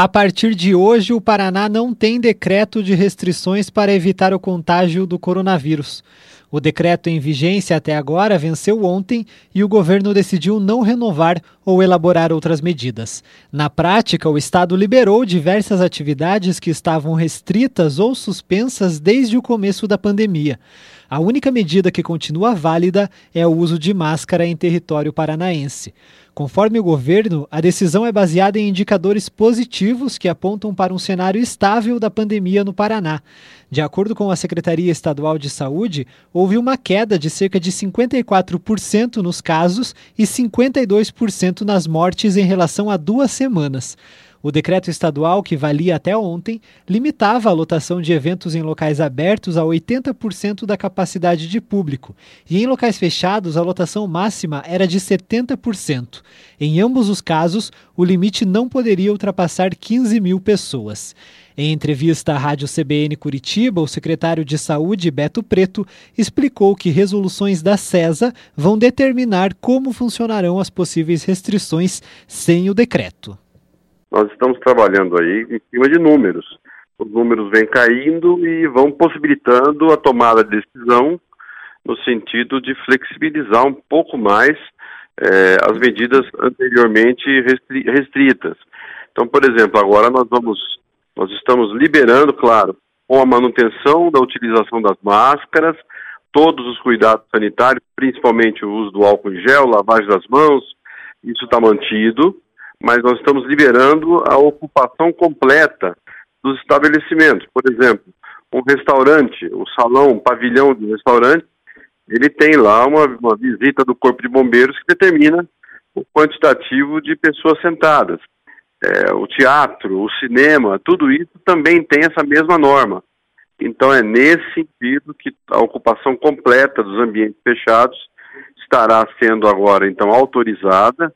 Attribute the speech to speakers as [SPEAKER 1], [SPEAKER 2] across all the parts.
[SPEAKER 1] A partir de hoje, o Paraná não tem decreto de restrições para evitar o contágio do coronavírus. O decreto em vigência até agora venceu ontem e o governo decidiu não renovar ou elaborar outras medidas. Na prática, o Estado liberou diversas atividades que estavam restritas ou suspensas desde o começo da pandemia. A única medida que continua válida é o uso de máscara em território paranaense. Conforme o governo, a decisão é baseada em indicadores positivos que apontam para um cenário estável da pandemia no Paraná. De acordo com a Secretaria Estadual de Saúde, houve uma queda de cerca de 54% nos casos e 52% nas mortes em relação a duas semanas. O decreto estadual, que valia até ontem, limitava a lotação de eventos em locais abertos a 80% da capacidade de público, e em locais fechados a lotação máxima era de 70%. Em ambos os casos, o limite não poderia ultrapassar 15 mil pessoas. Em entrevista à Rádio CBN Curitiba, o secretário de Saúde, Beto Preto, explicou que resoluções da CESA vão determinar como funcionarão as possíveis restrições sem o decreto
[SPEAKER 2] nós estamos trabalhando aí em cima de números. Os números vêm caindo e vão possibilitando a tomada de decisão no sentido de flexibilizar um pouco mais é, as medidas anteriormente restri restritas. Então, por exemplo, agora nós vamos, nós estamos liberando, claro, com a manutenção da utilização das máscaras, todos os cuidados sanitários, principalmente o uso do álcool em gel, lavagem das mãos, isso está mantido mas nós estamos liberando a ocupação completa dos estabelecimentos. Por exemplo, um restaurante, o um salão, um pavilhão de restaurante, ele tem lá uma, uma visita do Corpo de Bombeiros que determina o quantitativo de pessoas sentadas. É, o teatro, o cinema, tudo isso também tem essa mesma norma. Então é nesse sentido que a ocupação completa dos ambientes fechados estará sendo agora então autorizada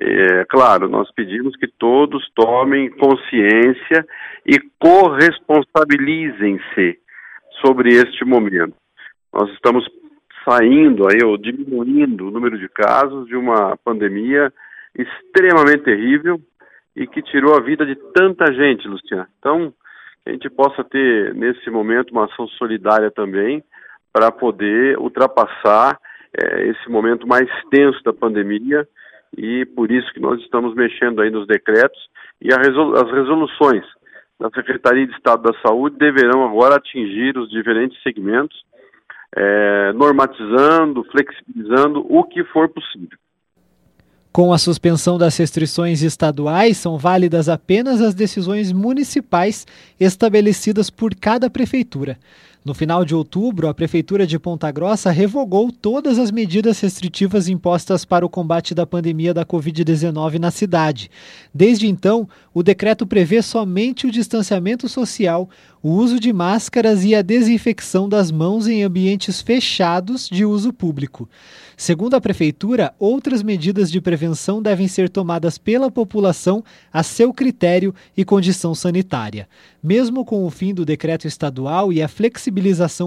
[SPEAKER 2] é, claro, nós pedimos que todos tomem consciência e corresponsabilizem-se sobre este momento. Nós estamos saindo aí, ou diminuindo o número de casos de uma pandemia extremamente terrível e que tirou a vida de tanta gente, Luciano. Então, que a gente possa ter nesse momento uma ação solidária também para poder ultrapassar é, esse momento mais tenso da pandemia e por isso que nós estamos mexendo aí nos decretos e resolu as resoluções da Secretaria de Estado da Saúde deverão agora atingir os diferentes segmentos, é, normatizando, flexibilizando o que for possível.
[SPEAKER 1] Com a suspensão das restrições estaduais, são válidas apenas as decisões municipais estabelecidas por cada prefeitura. No final de outubro, a Prefeitura de Ponta Grossa revogou todas as medidas restritivas impostas para o combate da pandemia da Covid-19 na cidade. Desde então, o decreto prevê somente o distanciamento social, o uso de máscaras e a desinfecção das mãos em ambientes fechados de uso público. Segundo a Prefeitura, outras medidas de prevenção devem ser tomadas pela população a seu critério e condição sanitária. Mesmo com o fim do decreto estadual e a flexibilização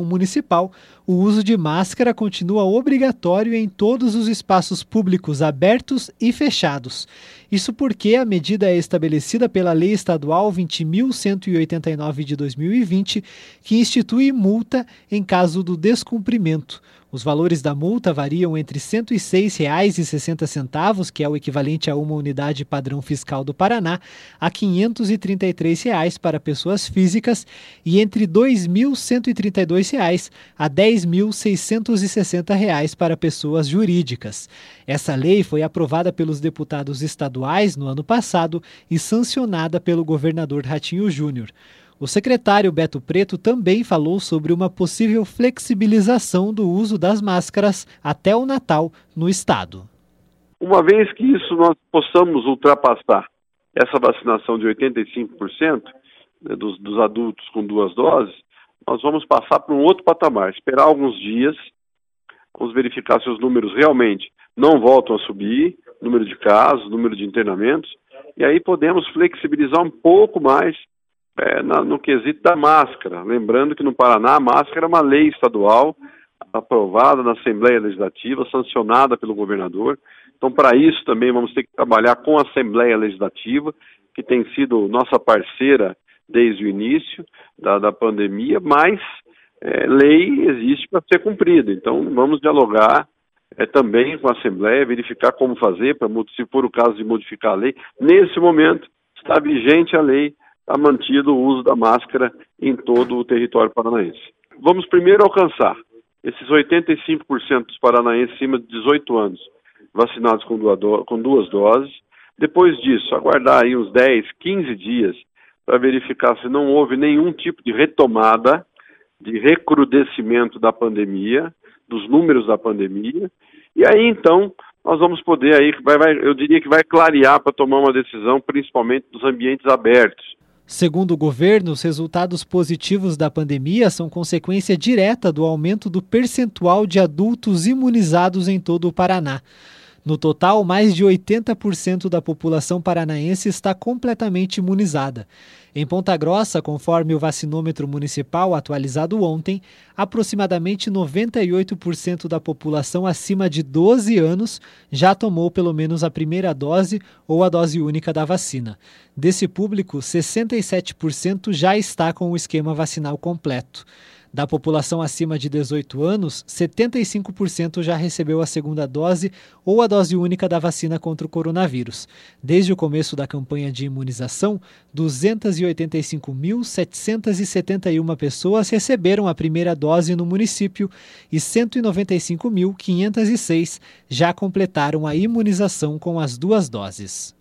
[SPEAKER 1] municipal, o uso de máscara continua obrigatório em todos os espaços públicos abertos e fechados. Isso porque a medida é estabelecida pela Lei Estadual 20.189 de 2020, que institui multa em caso do descumprimento. Os valores da multa variam entre R$ 106,60, que é o equivalente a uma unidade padrão fiscal do Paraná, a 533 reais para pessoas físicas e entre R$ 2.132 a R$ 10.660 para pessoas jurídicas. Essa lei foi aprovada pelos deputados estaduais no ano passado e sancionada pelo governador Ratinho Júnior. O secretário Beto Preto também falou sobre uma possível flexibilização do uso das máscaras até o Natal no estado.
[SPEAKER 2] Uma vez que isso nós possamos ultrapassar essa vacinação de 85% né, dos, dos adultos com duas doses, nós vamos passar para um outro patamar, esperar alguns dias, vamos verificar se os números realmente não voltam a subir, número de casos, número de internamentos, e aí podemos flexibilizar um pouco mais é, na, no quesito da máscara. Lembrando que no Paraná a máscara é uma lei estadual aprovada na Assembleia Legislativa, sancionada pelo governador. Então, para isso também vamos ter que trabalhar com a Assembleia Legislativa, que tem sido nossa parceira desde o início da, da pandemia, mas é, lei existe para ser cumprida. Então, vamos dialogar é, também com a Assembleia, verificar como fazer, para se for o caso de modificar a lei. Nesse momento, está vigente a lei, está mantido o uso da máscara em todo o território paranaense. Vamos primeiro alcançar esses 85% dos paranaenses acima de 18 anos vacinados com duas, com duas doses. Depois disso, aguardar aí uns 10, 15 dias para verificar se não houve nenhum tipo de retomada, de recrudescimento da pandemia, dos números da pandemia. E aí então nós vamos poder aí, vai, vai, eu diria que vai clarear para tomar uma decisão, principalmente dos ambientes abertos
[SPEAKER 1] Segundo o governo, os resultados positivos da pandemia são consequência direta do aumento do percentual de adultos imunizados em todo o Paraná. No total, mais de 80% da população paranaense está completamente imunizada. Em Ponta Grossa, conforme o vacinômetro municipal atualizado ontem, aproximadamente 98% da população acima de 12 anos já tomou pelo menos a primeira dose ou a dose única da vacina. Desse público, 67% já está com o esquema vacinal completo. Da população acima de 18 anos, 75% já recebeu a segunda dose ou a dose única da vacina contra o coronavírus. Desde o começo da campanha de imunização, 285.771 pessoas receberam a primeira dose no município e 195.506 já completaram a imunização com as duas doses.